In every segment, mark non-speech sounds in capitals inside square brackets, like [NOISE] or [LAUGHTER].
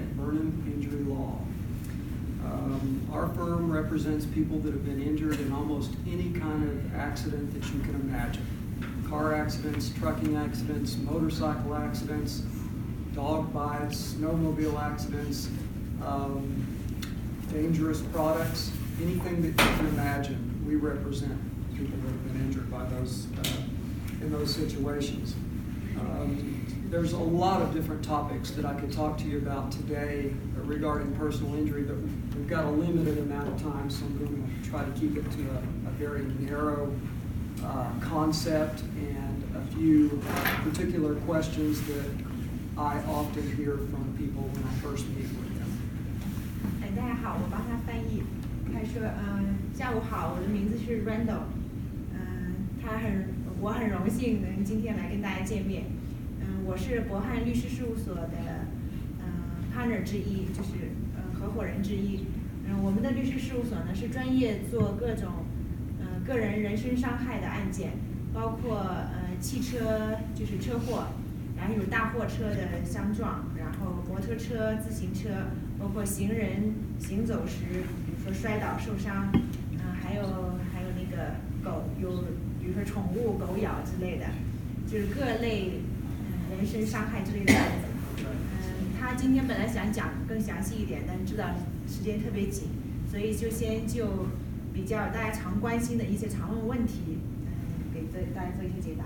at Burnham Injury Law. Um, our firm represents people that have been injured in almost any kind of accident that you can imagine car accidents, trucking accidents, motorcycle accidents, dog bites, snowmobile accidents, um, dangerous products, anything that you can imagine. We represent people that have been injured by those uh, in those situations. Um, there's a lot of different topics that I could talk to you about today regarding personal injury, but we've got a limited amount of time, so I'm going to try to keep it to a, a very narrow uh, concept and a few particular questions that I often hear from people when I first meet with them. 哎，大家好，我帮他翻译。他说：“嗯、下午好，我的名字是 Randall。嗯、他很，我很荣幸能今天来跟大家见面。 我是博汉律师事务所的嗯、partner 之一，就是呃合伙人之一。嗯、我们的律师事务所呢是专业做各种嗯、个人人身伤害的案件，包括呃汽车就是车祸，然后有大货车的相撞，然后摩托车、自行车，包括行人行走时，比如说摔倒受伤，嗯、还有还有那个狗有，比如说宠物狗咬之类的，就是各类、人身伤害之类的案子。嗯，他今天本来想讲更详细一点，但知道时间特别紧，所以就先就比较大家常关心的一些常问问题，嗯，给大大家做一些解答。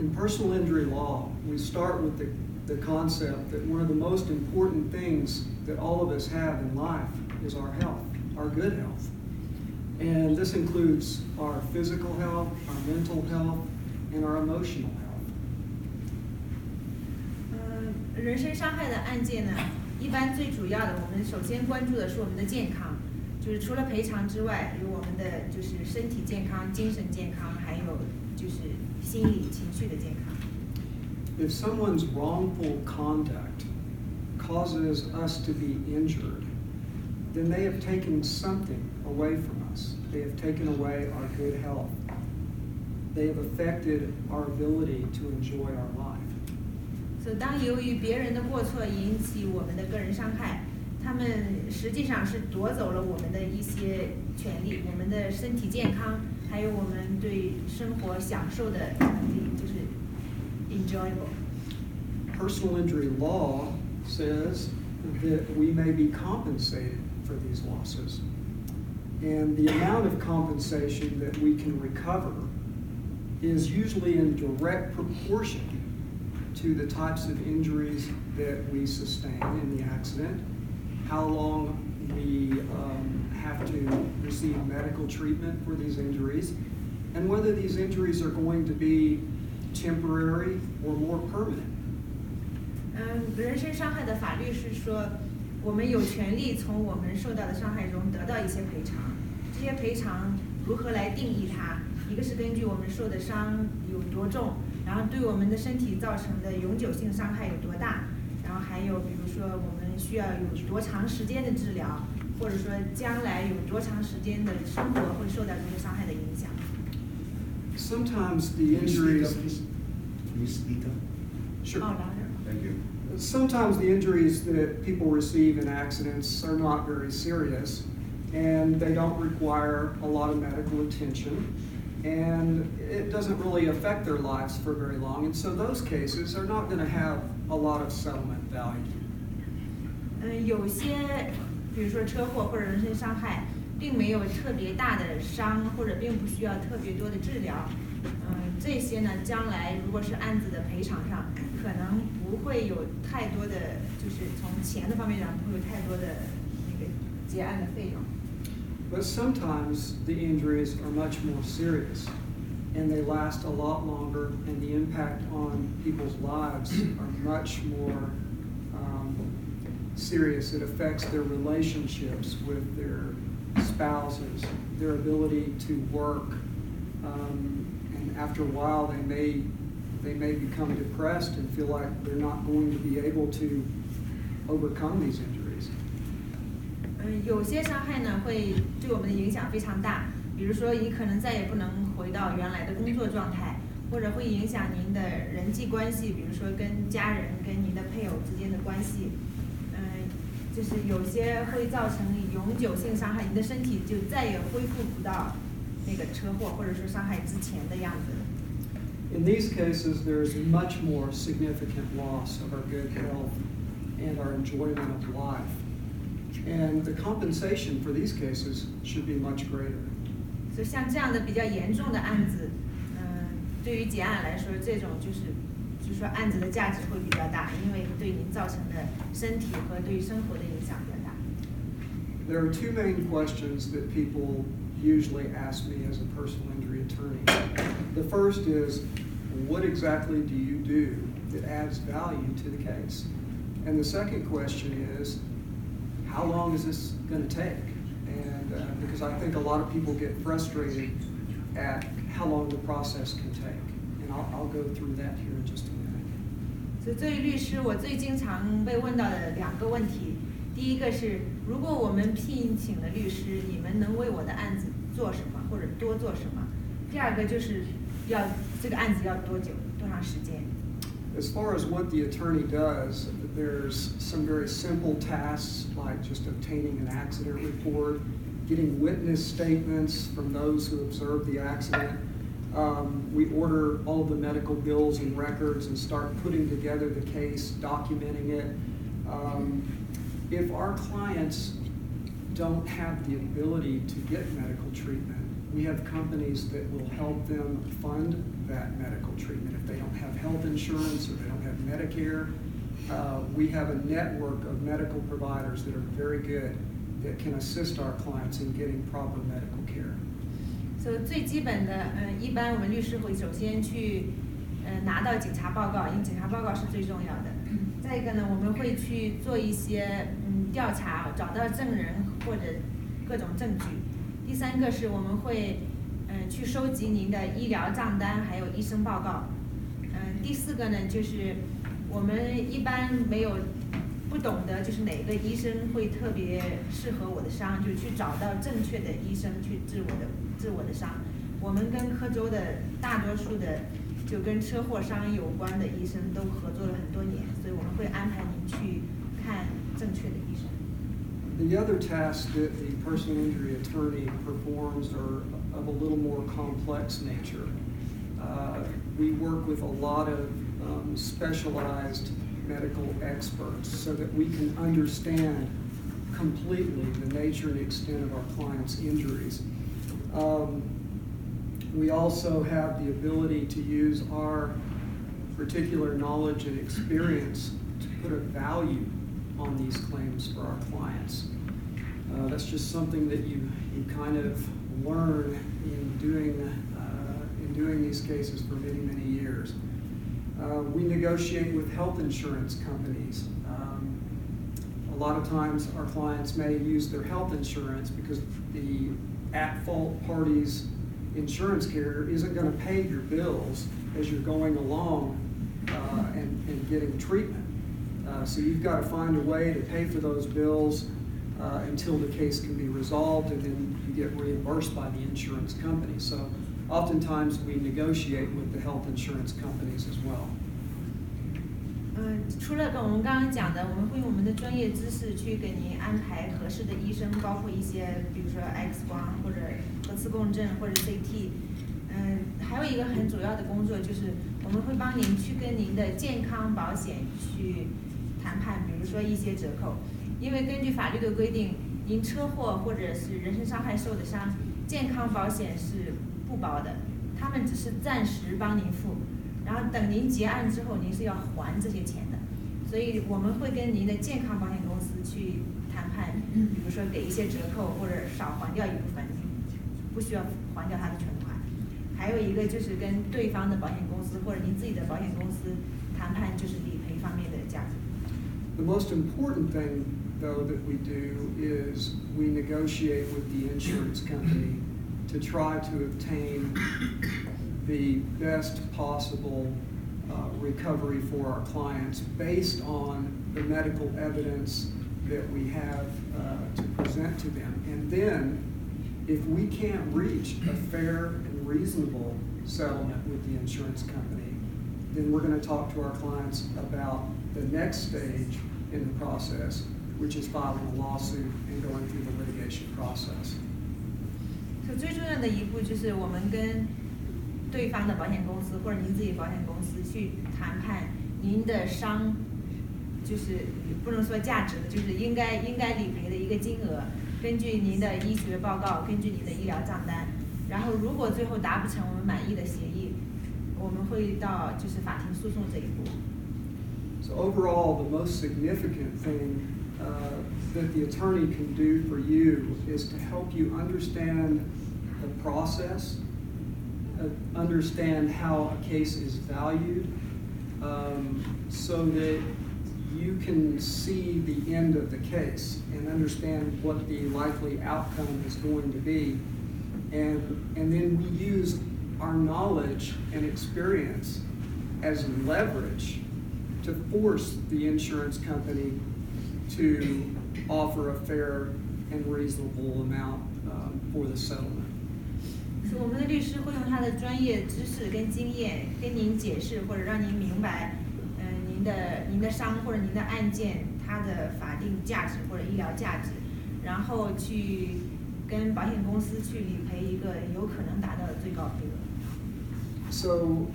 In personal injury law, we start with the, the concept that one of the most important things that all of us have in life is our health, our good health. And this includes our physical health, our mental health, and our emotional 人身伤害的案件呢，一般最主要的，我们首先关注的是我们的健康，就是除了赔偿之外，有我们的就是身体健康、精神健康，还有就是心理情绪的健康。If someone's wrongful conduct causes us to be injured, then they have taken something away from us. They have taken away our good health. They have affected our ability to enjoy our life. 所以，当由于别人的过错引起我们的个人伤害，他们实际上是夺走了我们的一些权利，我们的身体健康，还有我们对生活享受的能力，就是 enjoyable。 Personal injury law says that we may be compensated for these losses. And the amount of compensation that we can recover is usually in direct proportion to the types of injuries that we sustain in the accident, how long we um, have to receive medical treatment for these injuries, and whether these injuries are going to be temporary or more permanent. 嗯，人身伤害的法律是说，我们有权利从我们受到的伤害中得到一些赔偿。这些赔偿如何来定义它？一个是根据我们受的伤有多重， 然后对我们的身体造成的永久性伤害有多大，然后还有比如说我们需要有多长时间的治疗，或者说将来有多长时间的生活会受到这些伤害的影响。 Sometimes the Can you speak injuries. up, please? Can you speak up? Sure. Oh, louder. Thank you. Sometimes the injuries that people receive in accidents are not very serious and they don't require a lot of medical attention And it doesn't really affect their lives for very long. And so those cases are not going to have a lot of settlement value. 嗯，有些，比如说车祸或者人身伤害，并没有特别大的伤，或者并不需要特别多的治疗。嗯，这些呢，将来如果是案子的赔偿上，可能不会有太多的，就是从钱的方面讲，不会有太多的那个结案的费用。But sometimes the injuries are much more serious and they last a lot longer, and the impact on people's lives are much more um, serious. It affects their relationships with their spouses, their ability to work, um, and after a while, they may they may become depressed and feel like they're not going to be able to overcome these injuries. 嗯，有些伤害呢会对我们的影响非常大，比如说你可能再也不能回到原来的工作状态，或者会影响您的人际关系，比如说跟家人、跟您的配偶之间的关系。嗯，就是有些会造成永久性伤害，你的身体就再也恢复不到那个车祸或者说伤害之前的样子了。In these cases, there is much more significant loss of our good health and our enjoyment of life. And the compensation for these cases should be much greater. 所以像这样的比较严重的案子，嗯，对于结案来说，这种就是就是说案子的价值会比较大，因为对您造成的身体和对于生活的影响比较大。 There are two main questions that people usually ask me as a personal injury attorney. The first is, what exactly do you do that adds value to the case? And the second question is, how long is this going to take? And uh, because I think a lot of people get frustrated at how long the process can take. And I'll, I'll go through that here in just a minute. 所以作为律师，我最经常被问到的两个问题，第一个是，如果我们聘请了律师，你们能为我的案子做什么，或者多做什么？第二个就是要这个案子要多久，多长时间？As far as what the attorney does, there's some very simple tasks like just obtaining an accident report, getting witness statements from those who observed the accident. Um, we order all the medical bills and records and start putting together the case, documenting it. Um, if our clients don't have the ability to get medical treatment, we have companies that will help them fund that medical treatment. If they don't have health insurance or they don't have Medicare, uh, we have a network of medical providers that are very good that can assist our clients in getting proper medical care. 所以最基本的，嗯，一般我们律师会首先去，嗯，拿到检查报告，因为检查报告是最重要的。再一个呢，我们会去做一些嗯调查，找到证人或者各种证据。第三个是我们会 嗯去收集您的医疗账单，还有医生报告。嗯，第四个呢，就是我们一般没有不懂得，就是哪个医生会特别适合我的伤，就去找到正确的医生去治我的治我的伤。我们跟科州的大多数的就跟车祸伤有关的医生都合作了很多年，所以我们会安排您去看正确的医生。The other tasks that the personal injury attorney performs are of a little more complex nature. Uh, we work with a lot of um, specialized medical experts so that we can understand completely the nature and extent of our clients' injuries. Um, we also have the ability to use our particular knowledge and experience to put a value on these claims for our clients. Uh, that's just something that you, you kind of learn in doing, uh, in doing these cases for many, many years. Uh, we negotiate with health insurance companies. Um, a lot of times our clients may use their health insurance because the at-fault party's insurance carrier isn't going to pay your bills as you're going along uh, and, and getting treatment. Uh, so you've got to find a way to pay for those bills uh, until the case can be resolved and then get reimbursed by the insurance company. So oftentimes we negotiate with the health insurance companies as well. 嗯，除了跟我们刚刚讲的，我们会用我们的专业知识去给您安排合适的医生，包括一些比如说 X 光或者核磁共振或者 CT。嗯，还有一个很主要的工作就是我们会帮您去跟您的健康保险去谈判，比如说一些折扣。因为根据法律的规定，您车祸或者是人身伤害受的伤，健康保险是不包的，他们只是暂时帮您付。然后等您结案之后，您是要还这些钱的，所以我们会跟您的健康保险公司去谈判，比如说给一些折扣或者少还掉一部分，不需要还掉他的全款。还有一个就是跟对方的保险公司或者您自己的保险公司谈判，就是理赔方面的价格。The most important thing, though, that we do is we negotiate with the insurance company to try to obtain the best possible uh, recovery for our clients based on the medical evidence that we have uh, to present to them. And then, if we can't reach a fair and reasonable settlement with the insurance company, then we're going to talk to our clients about the next stage in the process, which is filing a lawsuit and going through the litigation process. 所以最重要的一步就是我们跟对方的保险公司或者您自己保险公司去谈判您的伤，就是不能说价值的，就是应该应该理赔的一个金额，根据您的医学报告，根据您的医疗账单，然后如果最后达不成我们满意的协议，我们会到就是法庭诉讼这一步。 So overall, the most significant thing uh, that the attorney can do for you is to help you understand the process, uh, understand how a case is valued, um, so that you can see the end of the case and understand what the likely outcome is going to be. And, and then we use our knowledge and experience as leverage to force the insurance company to offer a fair and reasonable amount um, for the settlement. 是我们的律师会用他的专业知识跟经验跟您解释，或者让您明白，嗯、您的您的伤或者您的案件它的法定价值或者医疗价值，然后去跟保险公司去理赔一个有可能达到的最高赔额。 So,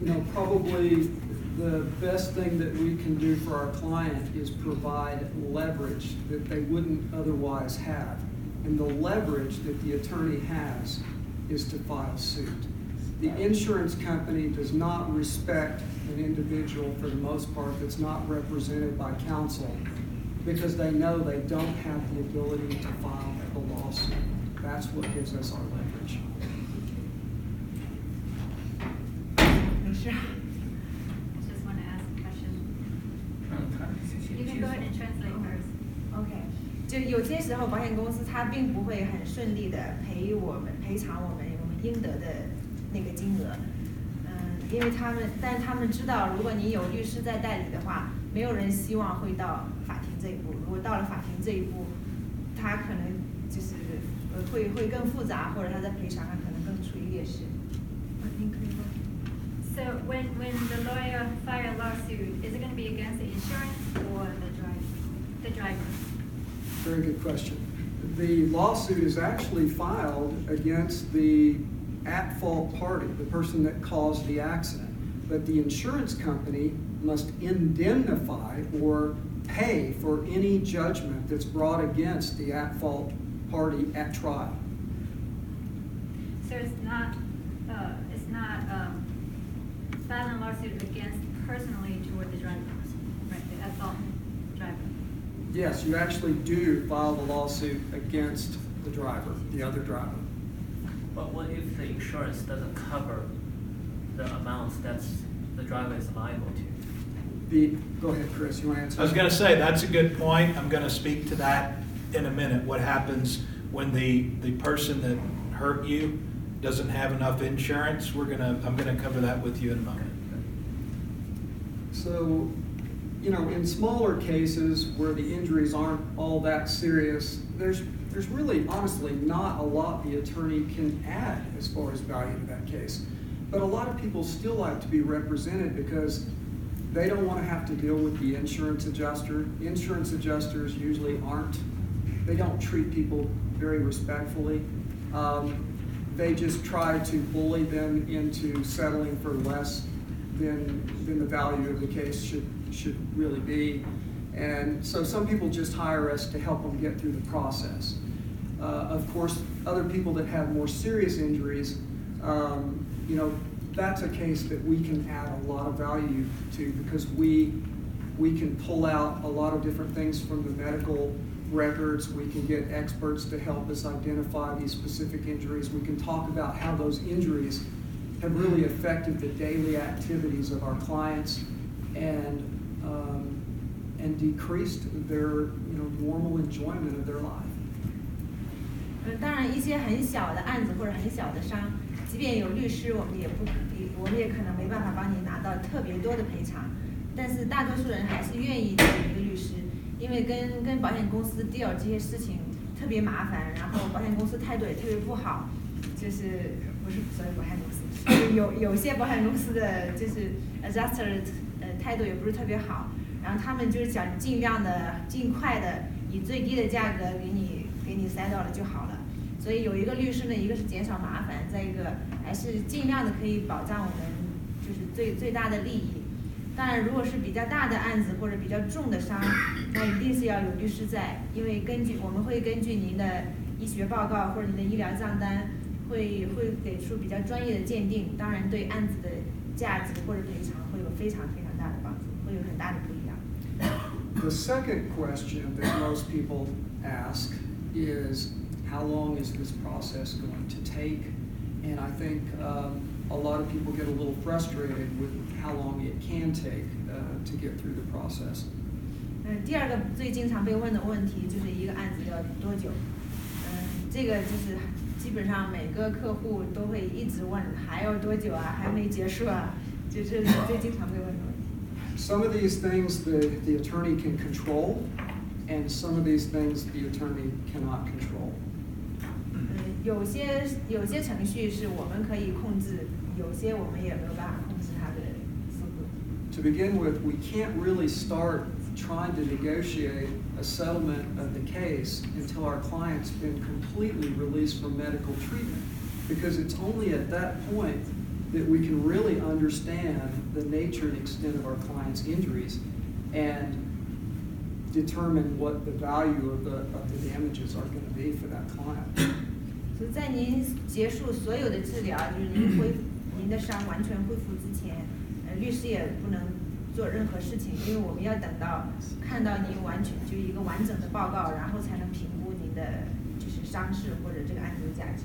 you know, probably the best thing that we can do for our client is provide leverage that they wouldn't otherwise have. And the leverage that the attorney has is to file suit. The insurance company does not respect an individual for the most part that's not represented by counsel because they know they don't have the ability to file a lawsuit. That's what gives us our leverage. 就有些时候保险公司它并不会很顺利的赔我们赔偿我们我们应得的那个金额，嗯，因为他们，但他们知道，如果你有律师在代理的话，没有人希望会到法庭这一步。如果到了法庭这一步，他可能就是呃会会更复杂，或者他在赔偿上可能更处于劣势。So when, when the lawyer file a lawsuit, is it going to be against the insurance or the driver? The driver? Very good question. The lawsuit is actually filed against the at-fault party, the person that caused the accident. But the insurance company must indemnify or pay for any judgment that's brought against the at-fault party at trial. So it's not, uh, it's not, um, filing a lawsuit against personally toward the driver, right, the at fault driver? Yes, you actually do file the lawsuit against the driver, the other driver. But what if the insurance doesn't cover the amounts that the driver is liable to? The, go ahead, Chris, you want to answer? I was gonna say, that's a good point. I'm gonna speak to that in a minute. What happens when the, the person that hurt you doesn't have enough insurance? We're gonna, I'm gonna cover that with you in a moment. So, you know, in smaller cases where the injuries aren't all that serious, there's, there's really honestly not a lot the attorney can add as far as value to that case. But a lot of people still like to be represented because they don't want to have to deal with the insurance adjuster. Insurance adjusters usually aren't, they don't treat people very respectfully. Um, they just try to bully them into settling for less than, than the value of the case should, should really be. And so some people just hire us to help them get through the process. Uh, of course, other people that have more serious injuries, um, you know, that's a case that we can add a lot of value to because we, we can pull out a lot of different things from the medical records. We can get experts to help us identify these specific injuries. We can talk about how those injuries have really affected the daily activities of our clients and, and decreased their, you know, normal enjoyment of their life. 当然，一些很小的案子或者很小的伤，即便有律师，我们也不，也我们也可能没办法帮你拿到特别多的赔偿。但是大多数人还是愿意请一个律师，因为跟跟保险公司 deal 这些事情特别麻烦，然后保险公司态度也特别不好，就是不是所有保险公司，有有些保险公司的就是 adjuster 呃态度也不是特别好，然后他们就是想尽量的尽快的以最低的价格给你给你塞到了就好了。所以有一个律师呢，一个是减少麻烦，再一个还是尽量的可以保障我们就是最最大的利益。当然，如果是比较大的案子或者比较重的伤，那一定是要有律师在，因为根据我们会根据您的医学报告或者您的医疗账单，会会给出比较专业的鉴定，当然对案子的价值或者赔偿会有非常非常大的帮助，会有很大的不一样。The second question that most people ask is, how long is this process going to take? And I think um, a lot of people get a little frustrated with how long it can take uh, to get through the process. 嗯，第二个最经常被问的问题就是一个案子要多久？嗯，这个就是基本上每个客户都会一直问，还要多久啊？还没结束啊？就这是最经常被问的问题。 Some of these things the, the attorney can control, and some of these things the attorney cannot control. 嗯，有些有些程序是我们可以控制，有些我们也没有办法控制它的速度。 To begin with, we can't really start trying to negotiate a settlement of the case until our client's been completely released from medical treatment. Because it's only at that point that we can really understand the nature and extent of our client's injuries and determine what the value of the, of the damages are going to be for that client. 所以在您结束所有的治疗，就是您恢复您的伤完全恢复之前，呃，律师也不能做任何事情，因为我们要等到看到您完全就一个完整的报告，然后才能评估您的就是伤势或者这个案件的价值。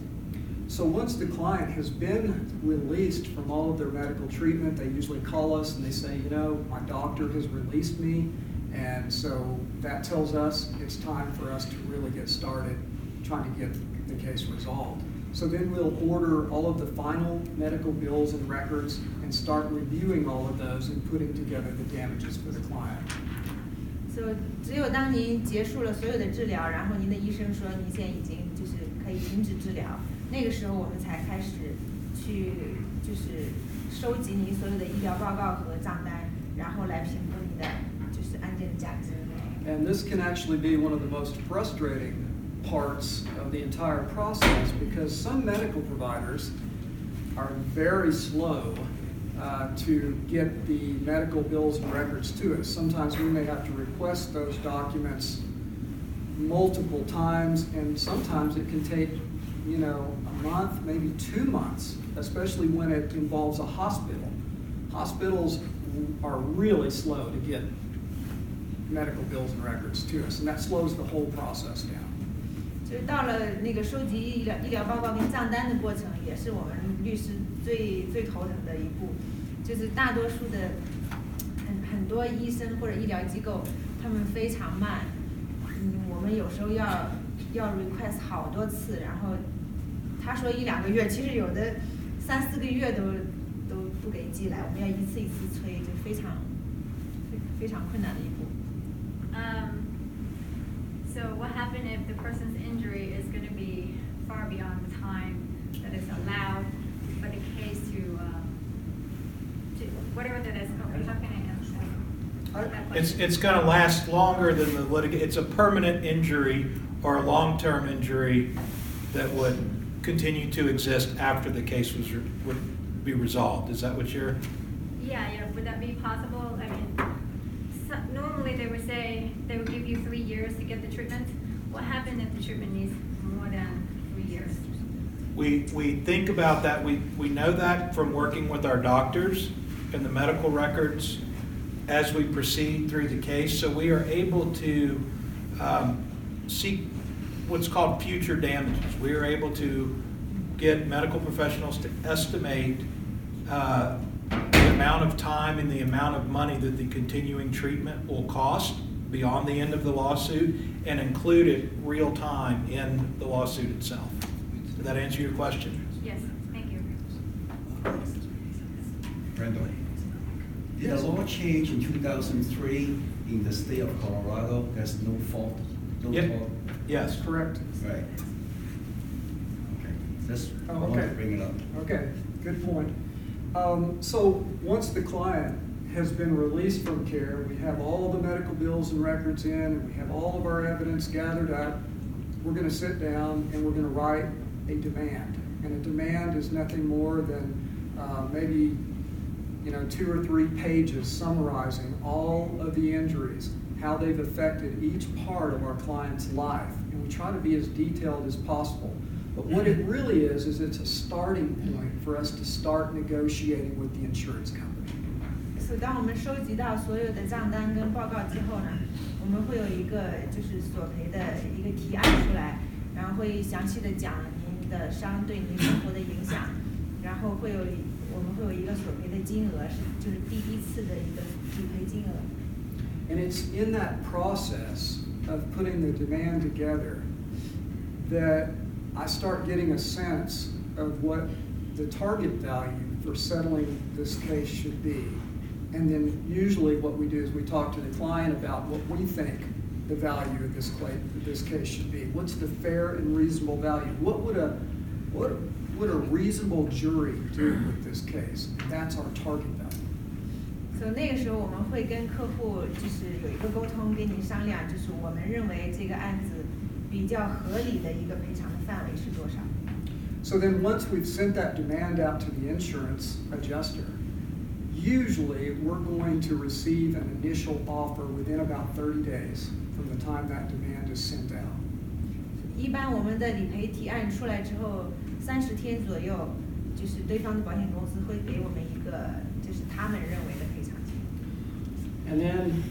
So once the client has been released from all of their medical treatment, they usually call us and they say, you know, my doctor has released me. And so that tells us it's time for us to really get started trying to get the case resolved. So then we'll order all of the final medical bills and records and start reviewing all of those and putting together the damages for the client. 所以只有当您结束了所有的治疗，然后您的医生说您现在已经就是可以停止治疗， 那个时候我们才开始去就是收集您所有的医疗报告和账单，然后来评估您的就是案件的价值。 And this can actually be one of the most frustrating parts of the entire process because some medical providers are very slow uh, to get the medical bills and records to us. Sometimes we may have to request those documents multiple times, and sometimes it can take, you know, a month, maybe two months, especially when it involves a hospital. Hospitals are really slow to get medical bills and records to us, and that slows the whole process down. 就是到了那个收集医疗医疗报告跟账单的过程，也是我们律师最最头疼的一步。就是大多数的很很多医生或者医疗机构，他们非常慢。嗯，我们有时候要要 request 好多次，然后 他说一两个月，其实有的三四个月都都不给寄来，我们要一次一次催，就非常非非常困难的一步。 Um, so what happened if the person's injury is going to be far beyond the time that is allowed for the case to, um, to whatever that is? Oh, you're not going to answer that It's, question. it's gonna last longer than the litig, it's a permanent injury or a long-term injury that would continue to exist after the case was, re- would be resolved. Is that what you're? Yeah, yeah, would that be possible? I mean, so, normally they would say they would give you three years to get the treatment. What happens if the treatment needs more than three years? We, we think about that, we, we know that from working with our doctors and the medical records as we proceed through the case, so we are able to um, seek what's called future damages. We are able to get medical professionals to estimate uh, the amount of time and the amount of money that the continuing treatment will cost beyond the end of the lawsuit and include it real time in the lawsuit itself. Did that answer your question? Yes, thank you. Randall? Did the law change in 2003 in the state of Colorado? There's no fault, no Yep. fault? Yes. Correct. Right. Okay. Just Oh, wanted okay. to bring it up. Okay, good point. Um, so, once the client has been released from care, we have all the medical bills and records in, and we have all of our evidence gathered up, we're gonna sit down and we're gonna write a demand. And a demand is nothing more than, uh, maybe, you know, two or three pages summarizing all of the injuries, how they've affected each part of our client's life. And we try to be as detailed as possible. But what it really is, is it's a starting point for us to start negotiating with the insurance company.所以当我们收集到所有的账单跟报告之后呢，我们会有一个就是索赔的一个提案出来，然后会详细的讲您的伤对您生活的影响，然后会有我们会有一个索赔的金额是就是第一次的一个理赔金额。 And it's in that process of putting the demand together that I start getting a sense of what the target value for settling this case should be. And then usually what we do is we talk to the client about what we think the value of this this case should be. What's the fair and reasonable value? What would a what would a reasonable jury do with this case? That's our target value. 所以那个时候我们会跟客户就是有一个沟通，跟您商量，就是我们认为这个案子比较合理的一个赔偿的范围是多少。So then, once we've sent that demand out to the insurance adjuster, usually we're going to receive an initial offer within about 30 days from the time that demand is sent out. 一般我们的理赔提案出来之后，三十天左右，就是对方的保险公司会给我们一个就是他们认为。And then,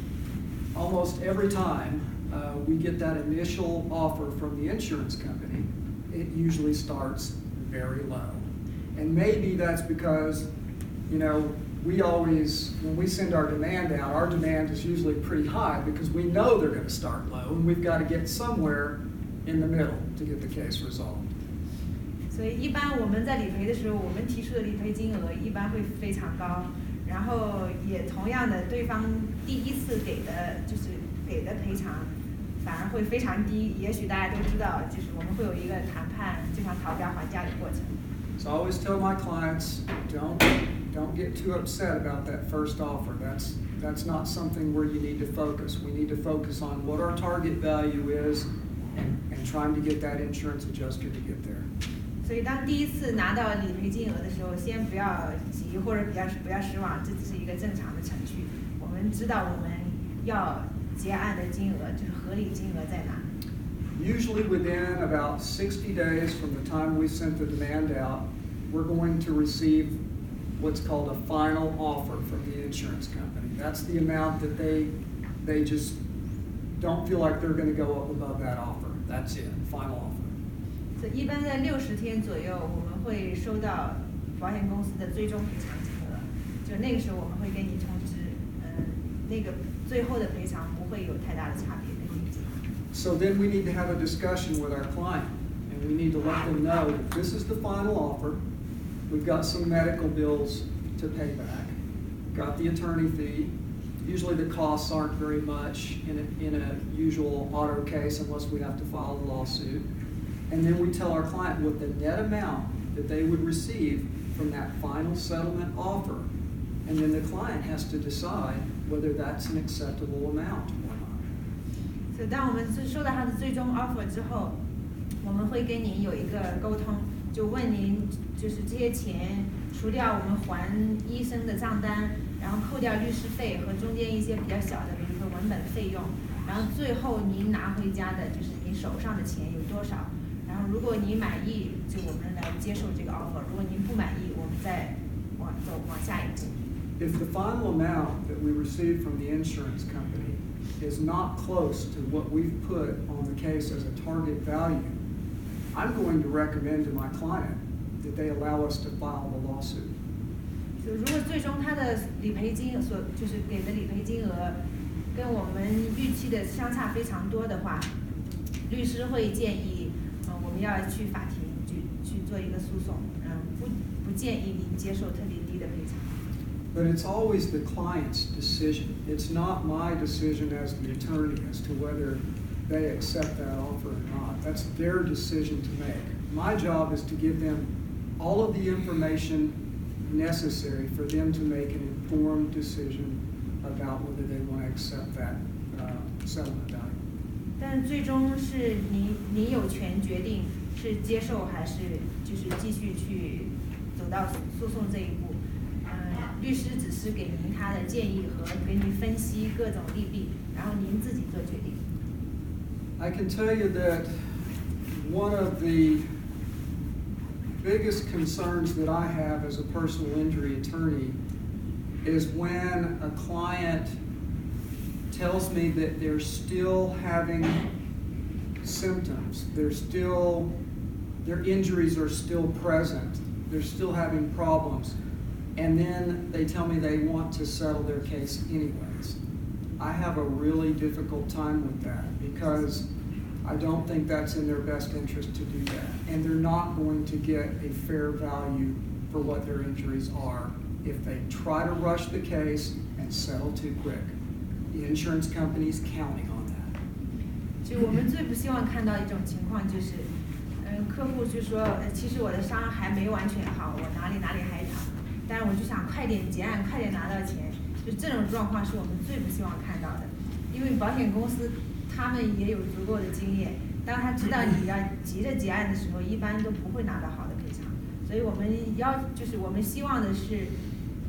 almost every time uh, we get that initial offer from the insurance company, it usually starts very low. And maybe that's because, you know, we always, when we send our demand out, our demand is usually pretty high because we know they're going to start low and we've got to get somewhere in the middle to get the case resolved. 所以一般我们在理赔的时候，我们提出的理赔金额一般会非常高， 然后也同样的，对方第一次给的就是给的赔偿反而会非常低。也许大家都知道，就是我们会有一个谈判，就像讨价还价的过程。 So I always tell my clients, don't, don't get too upset about that first offer. That's, that's not something where you need to focus. We need to focus on what our target value is and, and trying to get that insurance adjuster to get there. 所以当第一次拿到理赔金额的时候，先不要急或者比较不要失望，这只是一个正常的程序。我们知道我们要结案的金额就是合理金额在哪。 Usually within about 60 days from the time we sent the demand out, we're going to receive what's called a final offer from the insurance company. That's the amount that they, they just don't feel like they're gonna go up above that offer. That's it, final offer. 所以一般在六十天左右，我们会收到保险公司的最终赔偿金额。就那个时候，我们会跟你通知，嗯，那个最后的赔偿不会有太大的差别跟你讲。 So then we need to have a discussion with our client, and we need to let them know that this is the final offer. We've got some medical bills to pay back, got the attorney fee. Usually the costs aren't very much in a, in a usual auto case unless we have to file a lawsuit. And then we tell our client what the net amount that they would receive from that final settlement offer. And then the client has to decide whether that's an acceptable amount or not. So 当我们是收到他的最终 offer 之后，我们会跟您有一个沟通，就问您就是这些钱除掉我们还医生的账单，然后扣掉律师费和中间一些比较小的，比如说文本费用，然后最后您拿回家的就是您手上的钱有多少。然后如果您满意，就我们来接受这个 offer；如果您不满意，我们再往走往下一步。 If the final amount that we receive from the insurance company is not close to what we've put on the case as a target value, I'm going to recommend to my client that they allow us to file the lawsuit. 就如果最终他的理赔金所就是给的理赔金额跟我们预期的相差非常多的话，律师会建议，呃，我 们要去法庭去去做一个诉讼，嗯、不不建议您接受特别低的赔偿。 But it's always the client's decision. It's not my decision as the attorney as to whether they accept that offer or not. That's their decision to make. My job is to give them all of the information necessary for them to make an informed decision about whether they want to accept that uh, settlement value. 但最终是您，您有权决定是接受还是就是继续去走到诉讼这一步。嗯，律师只是给您他的建议和给您分析各种利弊，然后您自己做决定。I can tell you that one of the biggest concerns that I have as a personal injury attorney is when a client tells me that they're still having symptoms, they're still, their injuries are still present, they're still having problems, and then they tell me they want to settle their case anyways. I have a really difficult time with that because I don't think that's in their best interest to do that. And they're not going to get a fair value for what their injuries are if they try to rush the case and settle too quick. The insurance company's counting on that. 就我们最不希望看到一种情况就是，嗯，客户就说，呃，其实我的伤还没完全好，我哪里哪里还疼，但是我就想快点结案，快点拿到钱，就这种状况是我们最不希望看到的，因为保险公司他们也有足够的经验，当他知道你要急着结案的时候，一般都不会拿到好的赔偿，所以我们要就是我们希望的是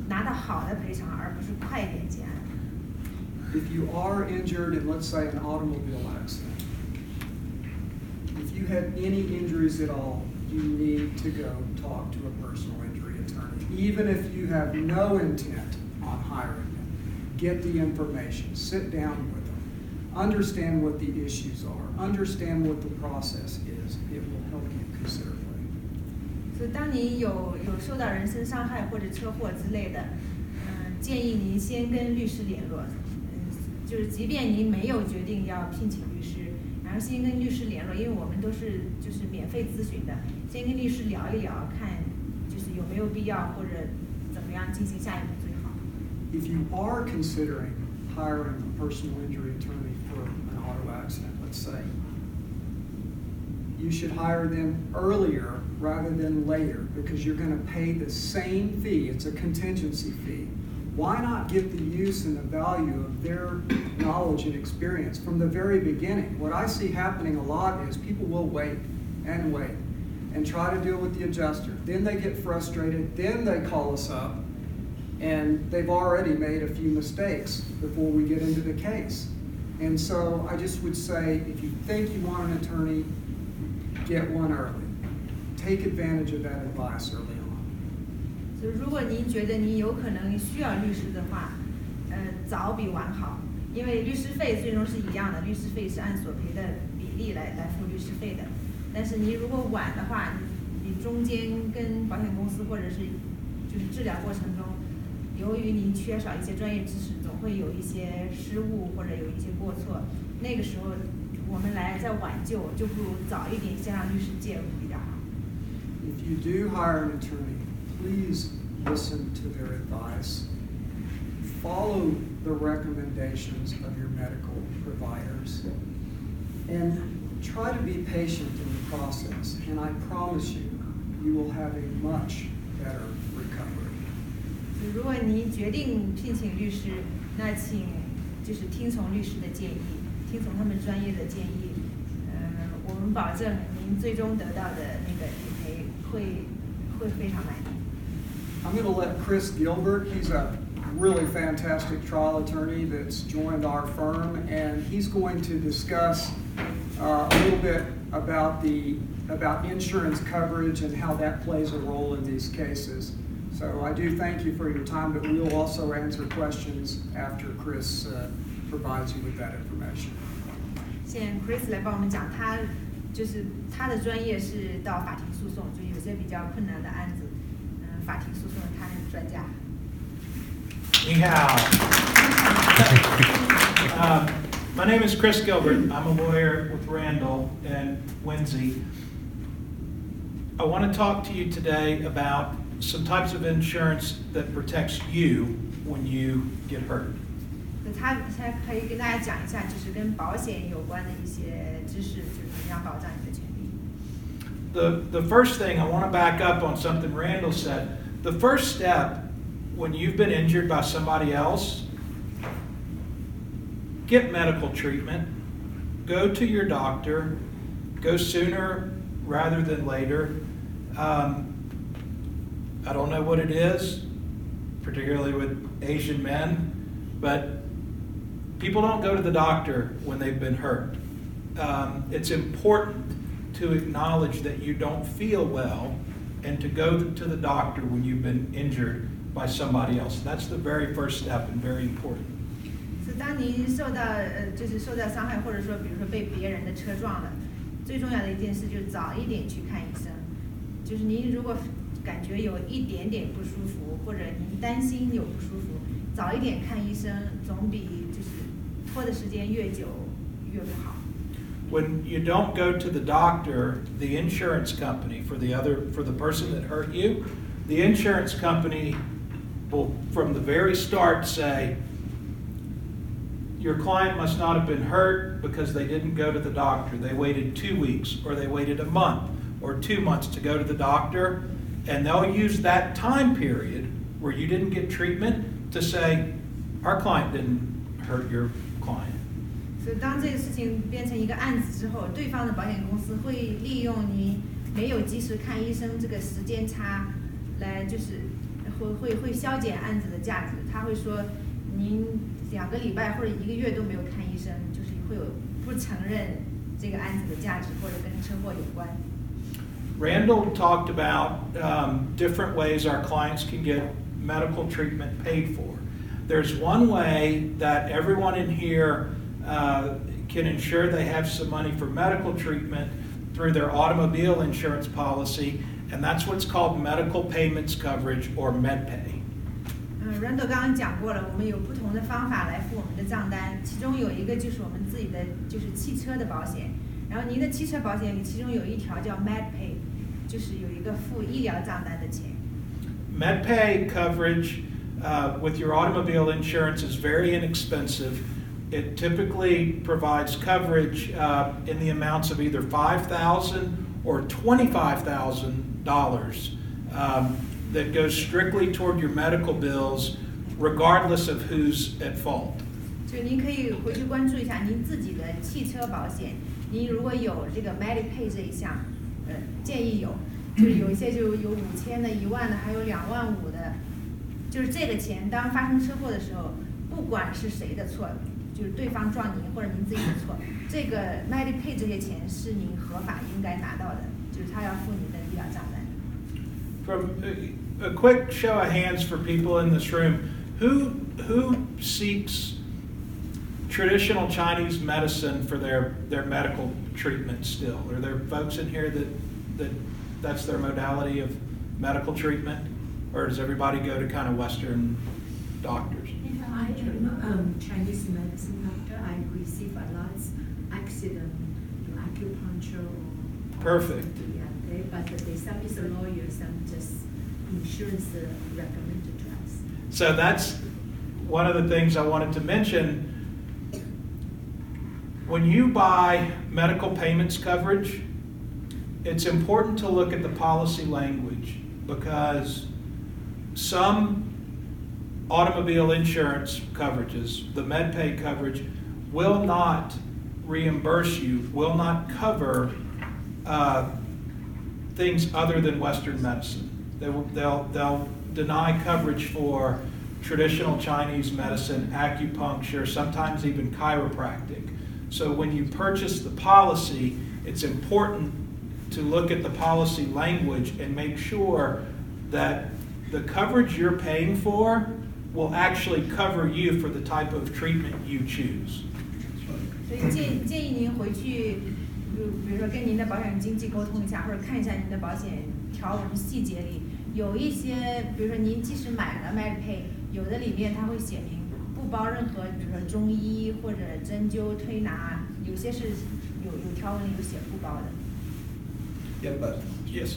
拿到好的赔偿，而不是快一点结案。If you are injured in, let's say, an automobile accident, if you have any injuries at all, you need to go talk to a personal injury attorney. Even if you have no intent on hiring them, get the information, sit down with them, understand what the issues are, understand what the process is. It will help you considerably. 所以，当你有有受到人身伤害或者车祸之类的，嗯、建议您先跟律师联络，嗯， 就是即便您没有决定要聘请律师，然后先跟律师联络，因为我们都是就是免费咨询的，先跟律师聊一聊，看就是有没有必要或者怎么样进行下一步最好。If you are considering hiring a personal injury attorney for an auto accident, let's say, you should hire them earlier rather than later because you're going to pay the same fee. It's a contingency fee. Why not get the use and the value of their knowledge and experience from the very beginning? What I see happening a lot is people will wait and wait and try to deal with the adjuster. Then they get frustrated. Then they call us up and they've already made a few mistakes before we get into the case. And so I just would say if you think you want an attorney, get one early. Take advantage of that advice early on. 所以，如果您觉得您有可能需要律师的话，呃，早比晚好，因为律师费最终是一样的，律师费是按索赔的比例来来付律师费的。但是您如果晚的话，你中间跟保险公司或者是就是治疗过程中，由于您缺少一些专业知识，总会有一些失误或者有一些过错，那个时候我们来再挽救，就不如早一点先让律师介入比较好。If you do hire an attorney, please listen to their advice. Follow the recommendations of your medical providers. And try to be patient in the process. And I promise you, you will have a much better recovery. 如果您决定聘请律师，那请就是听从律师的建议，听从他们专业的建议。嗯，我们保证您最终得到的那个理赔会会非常满意。 I'm going to let Chris Gilbert, he's a really fantastic trial attorney that's joined our firm, and he's going to discuss uh, a little bit about the about insurance coverage and how that plays a role in these cases. So I do thank you for your time, but we'll also answer questions after Chris uh, provides you with that information. 现在 Chris 来帮我们讲，他就是他的专业是到法庭诉讼，就有些比较困难的案子，嗯， 法庭诉讼他是专家。Ni hao. Um, [LAUGHS] My name is Chris Gilbert. I'm a lawyer with Randall and Winsey. I want to talk to you today about some types of insurance that protects you when you get hurt. 那他他可以跟大家讲一下，就是跟保险有关的一些知识，就是怎么样保障你的权利。 The, the first thing, I want to back up on something Randall said. The first step when you've been injured by somebody else, get medical treatment, go to your doctor, go sooner rather than later. Um, I don't know what it is, particularly with Asian men, but people don't go to the doctor when they've been hurt. Um, it's important to acknowledge that you don't feel well and to go to the doctor when you've been injured by somebody else. That's the very first step and very important. 是当您受到呃，就是受到伤害，或者说比如说被别人的车撞了，最重要的一件事就是早一点去看医生。就是您如果感觉有一点点不舒服，或者您担心有不舒服，早一点看医生，总比就是拖的时间越久越不好。 When you don't go to the doctor, the insurance company for the other for the person that hurt you, the insurance company will from the very start say your client must not have been hurt because they didn't go to the doctor. They waited 2 weeks or they waited a month or 2 months to go to the doctor and they'll use that time period where you didn't get treatment to say our client didn't hurt your client. 所以当这个事情变成一个案子之后，对方的保险公司会利用您没有及时看医生这个时间差，来就是会会会消减案子的价值。他会说您两个礼拜或者一个月都没有看医生，就是会有不承认这个案子的价值或者跟车祸有关。Randall talked about different ways our clients can get medical treatment paid for. There's one way that everyone in here uh, can ensure they have some money for medical treatment through their automobile insurance policy, and that's what's called medical payments coverage or MedPay. 嗯，Randall 刚刚讲过了，我们有不同的方法来付我们的账单，其中有一个就是我们自己的就是汽车的保险，然后您的汽车保险里其中有一条叫 MedPay，就是有一个付医疗账单的钱。 MedPay coverage uh, with your automobile insurance is very inexpensive. It typically provides coverage uh, in the amounts of either $5,000 or $25,000 um, that goes strictly toward your medical bills, regardless of who's at fault. 就是您可以回去关注一下您自己的汽车保险，您如果有这个 MediPay [CLEARS THROAT] 这一项，呃，建议有，就是有一些就有五千的、一万的，还有两万五的，就是这个钱当发生车祸的时候，不管是谁的错， 就是对方撞您或者您自己的错，这个 MediPay 这些钱是您合法应该拿到的，就是他要付您的医疗账单。 From a, a quick show of hands for people in this room, who who seeks traditional Chinese medicine for their, their medical treatment still? Are there folks in here that, that that's their modality of medical treatment? Or does everybody go to kind of Western doctors? Chinese medicine doctor. I receive a lot accident, you know, acupuncture. Or, Perfect. Yeah, they, but they some is a lawyer, some just insurance uh, recommended to us. So that's one of the things I wanted to mention. When you buy medical payments coverage, it's important to look at the policy language because some automobile insurance coverages, the MedPay coverage, will not reimburse you, will not cover uh, things other than Western medicine. They will, they'll, they'll deny coverage for traditional Chinese medicine, acupuncture, sometimes even chiropractic. So when you purchase the policy, it's important to look at the policy language and make sure that the coverage you're paying for will actually cover you for the type of treatment you choose. 所以建建议您回去，比如比如说跟您的保险经纪沟通一下，或者看一下您的保险条文细节里有一些，比如说您即使买了 MedPay，有的里面它会写明不包任何，比如说中医或者针灸推拿，有些是有有条文里有写不包的。Yeah, but Yes.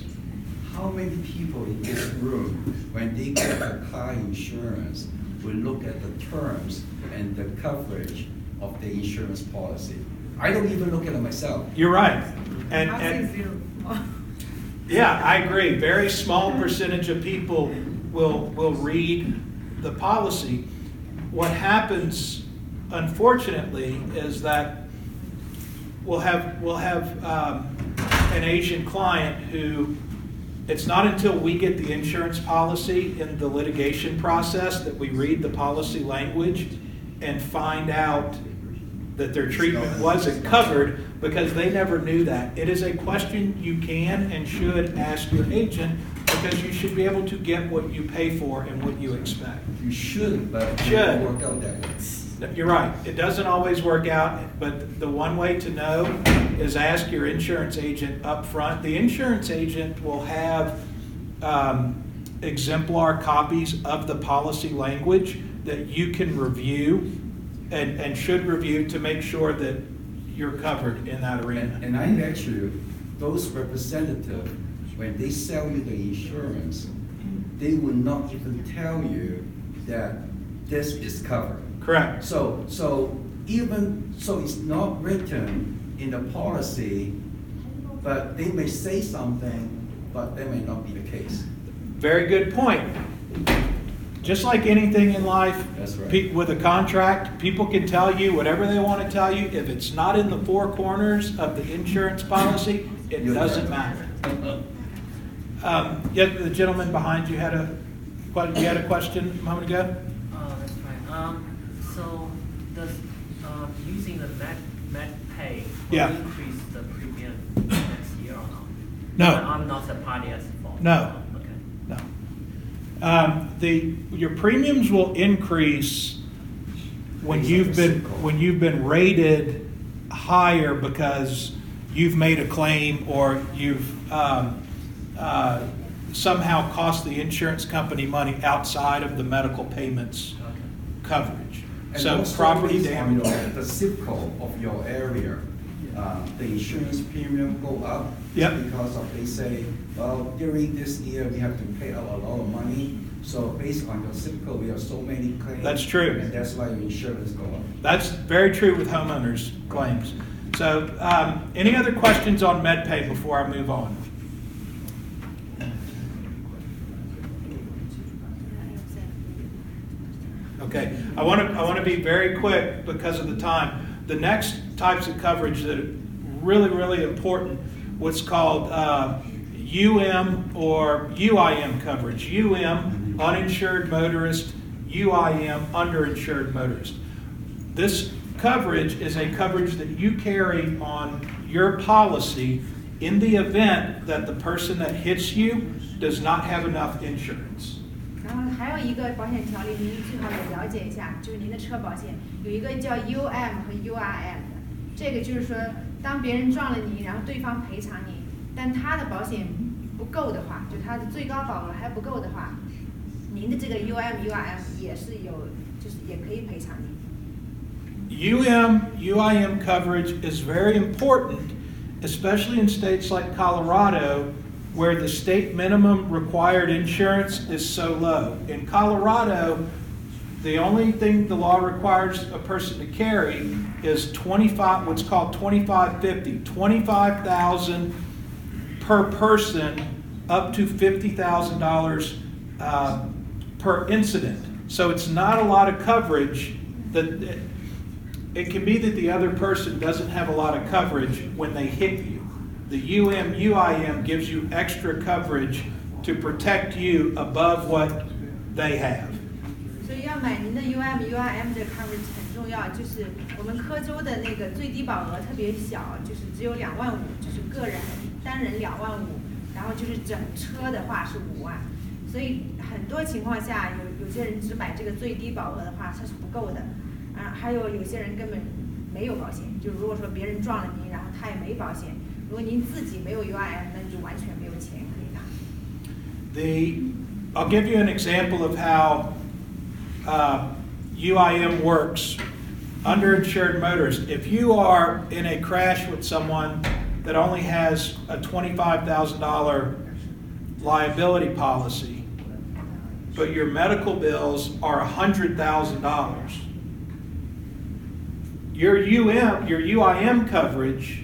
How many people in this room, when they get a car insurance, will look at the terms and the coverage of the insurance policy. I don't even look at it myself. You're right. And, and, [LAUGHS] yeah, I agree. Very small percentage of people will, will read the policy. What happens, unfortunately, is that we'll have, we'll have um, an Asian client who, it's not until we get the insurance policy in the litigation process that we read the policy language and find out that their treatment wasn't covered because they never knew that. It is a question you can and should ask your agent because you should be able to get what you pay for and what you expect. You should, but Should. work out that. You're right. It doesn't always work out, but the one way to know is ask your insurance agent up front. The insurance agent will have um, exemplar copies of the policy language that you can review and, and should review to make sure that you're covered in that arena. and I bet you, those representatives, when they sell you the insurance, they will not even tell you that this is covered. Correct. So, so even, so it's not written in the policy, but they may say something, but that may not be the case. Very good point. Just like anything in life, That's right. pe- with a contract, people can tell you whatever they want to tell you. If it's not in the four corners of the insurance policy, it You're doesn't right. matter. Um, yeah, the gentleman behind you had a, what, you had a question a moment ago? Uh, that's fine. Um, so does, um, using the Med, Med Pay will Yeah. increase the premium next year or not? No. I'm not the party at fault. No. Okay. No. Um, the, your premiums will increase when you've been, when you've been rated higher because you've made a claim or you've, um, uh, somehow cost the insurance company money outside of the medical payments Okay. coverage. And So also property based on damage. your- The zip code of your area, uh, the insurance premium go up. Yep. Because of, they say, well, during this year, we have to pay out a lot of money. So based on your zip code, we have so many claims. That's true. And that's why your insurance go up. That's very true with homeowners claims. So, um, any other questions on MedPay before I move on? Okay, I want to, I want to be very quick because of the time. The next types of coverage that are really, really important, what's called uh, UM or UIM coverage. UM, uninsured motorist, UIM, underinsured motorist. This coverage is a coverage that you carry on your policy in the event that the person that hits you does not have enough insurance. 然后还有一个保险条例，您最好也了解一下，就是您的车保险有一个叫 UM 和 URM 的，这个就是说，当别人撞了你，然后对方赔偿你，但他的保险不够的话，就他的最高保额还不够的话，您的这个 UM、URM 也是有，就是也可以赔偿你。UM, UIM coverage is very important, especially in states like Colorado, where the state minimum required insurance is so low. In Colorado, the only thing the law requires a person to carry is 25, what's called 2550, 25,000 per person, up to $50,000 uh, per incident. So it's not a lot of coverage that, it can be that the other person doesn't have a lot of coverage when they hit you. The UM, UIM gives you extra coverage to protect you above what they have. 所以要买您的 U M U I M 这个 coverage 很重要，就是我们科州的那个最低保额特别小，就是只有两万五，就是个人单人两万五，然后就是整车的话是五万，所以很多情况下有有些人只买这个最低保额的话，它是不够的，啊，还有有些人根本没有保险，就如果说别人撞了您，然后他也没保险，如果您自己没有 URM，那你就完全没有钱可以拿。 The, I'll give you an example of how uh, UIM works. Underinsured motorist, if you are in a crash with someone that only has a $25,000 liability policy, but your medical bills are $100,000. Your UM, your UIM coverage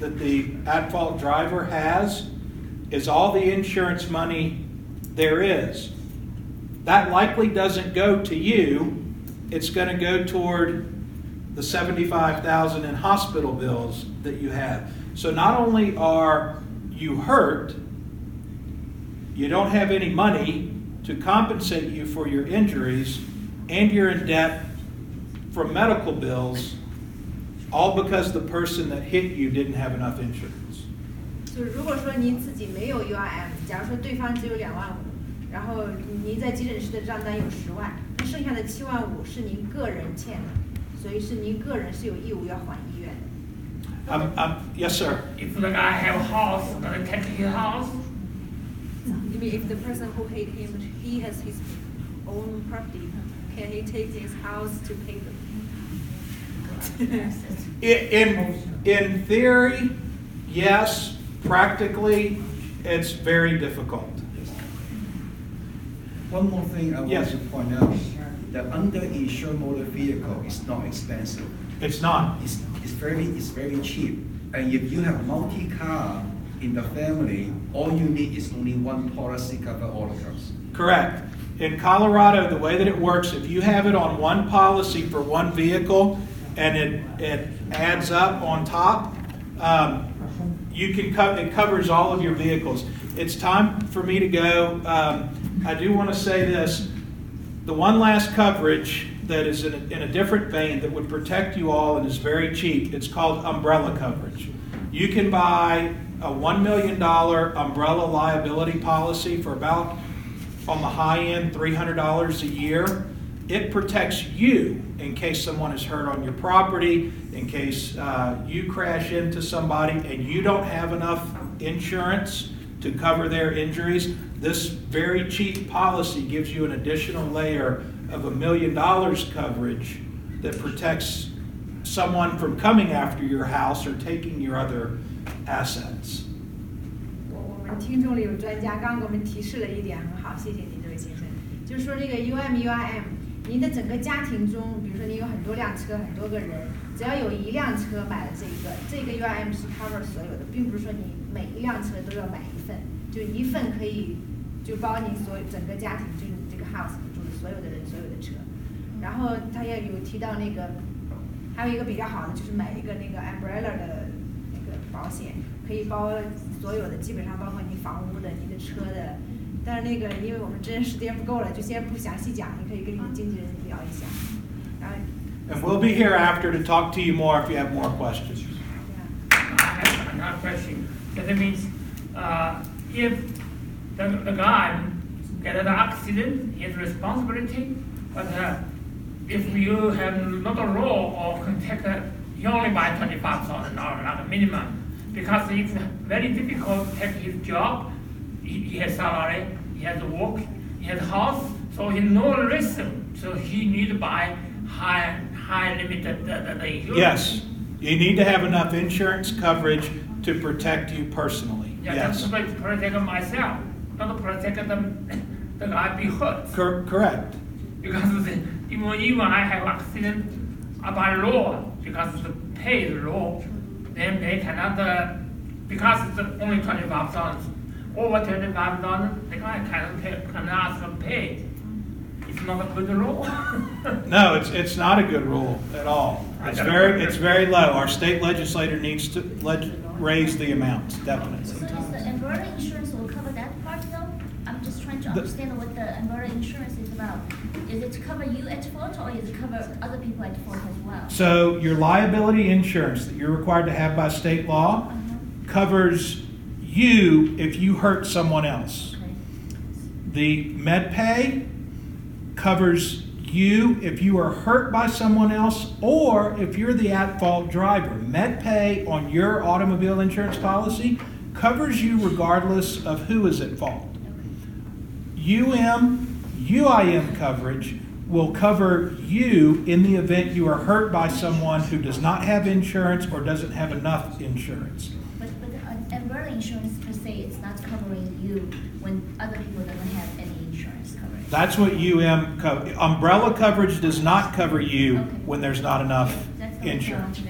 that the at-fault driver has is all the insurance money there is. That likely doesn't go to you. It's going to go toward the 75,000 in hospital bills that you have. So not only are you hurt, you don't have any money to compensate you for your injuries, and you're in debt from medical bills, all because the person that hit you didn't have enough insurance. 就是如果说您自己没有 UIM，假如说对方只有两万五，然后您在急诊室的账单有十万，那剩下的七万五是您个人欠的，所以是您个人是有义务要还医院的。 Um, um, yes, sir. If the guy have a house, gonna take his house, You mean if the person who hit him, he has his own property, can he take his house to pay them? in, in theory, yes. Practically, it's very difficult. One more thing I want Yes. to point out, that underinsured motor vehicle is not expensive. It's not. It's, it's very, it's very cheap. And if you have multi-car in the family, all you need is only one policy cover all the cars. Correct. In Colorado, the way that it works, if you have it on one policy for one vehicle and it, it adds up on top, um, you can co- it covers all of your vehicles. It's time for me to go. Um, I do want to say this. The one last coverage that is in a, in a different vein that would protect you all and is very cheap, it's called umbrella coverage. You can buy a $1 million umbrella liability policy for about, on the high end, $300 a year. It protects you in case someone is hurt on your property, in case uh, you crash into somebody and you don't have enough insurance to cover their injuries. This very cheap policy gives you an additional layer of a million dollars coverage that protects someone from coming after your house or taking your other assets. 我我们听众里有专家刚刚给我们提示了一点，很好，谢谢您这位先生。就是说这个 UM UIM， 您的整个家庭中，比如说你有很多辆车，很多个人，只要有一辆车买了这一个，这个 UIM 是 cover 所有的，并不是说你每一辆车都要买一份，就一份可以就包你所有整个家庭，就是你这个 house 住的所有的人，所有的车。然后他也有提到那个，还有一个比较好的就是买一个那个 umbrella 的那个保险，可以包所有的，基本上包括你房屋的、你的车的。但是那个，因为我们真的时间不够了，就先不详细讲，你可以跟你的经纪人聊一下。然后， And we'll be here after to talk to you more if you have more questions. 这样 I have another question. That means, uh, if the, the guy get an accident, his responsibility, but uh, if you have not a law or contact, uh, he only buy twenty-five thousand dollars, like a minimum, because it's very difficult to take his job. he, he has salary, he has work, he has house, so he no risk. So he need to buy high, high limited the, the, the insurance. Yes, you need to have enough insurance coverage to protect you personally. Yeah, Yes, that's to protect myself, not to protect them, [COUGHS] the guy be hurt. Cor- correct. Because the, even, even I have accident by law, because the pay is law, then they cannot, uh, because it's only twenty-five thousand. Over twenty-five thousand, the guy cannot pay, cannot ask for pay. It's not a good law. [LAUGHS] No, it's, it's not a good rule at all. It's very, it's very low. Our state legislator needs to leg- raise the amounts, definitely. So is the umbrella insurance will cover that part though? I'm just trying to The- understand what the umbrella insurance is about. Is it to cover you at fault or is it cover other people at fault as well? So your liability insurance that you're required to have by state law Uh-huh. covers you if you hurt someone else. The MedPay covers you if you are hurt by someone else or if you're the at-fault driver. MedPay on your automobile insurance policy covers you regardless of who is at fault. UM, UIM coverage will cover you in the event you are hurt by someone who does not have insurance or doesn't have enough insurance. But, but uh, umbrella insurance per se, it's not covering you when other people don't have any insurance coverage. That's what UM, co- umbrella coverage does not cover you Okay. when there's not enough That's what I want insurance. to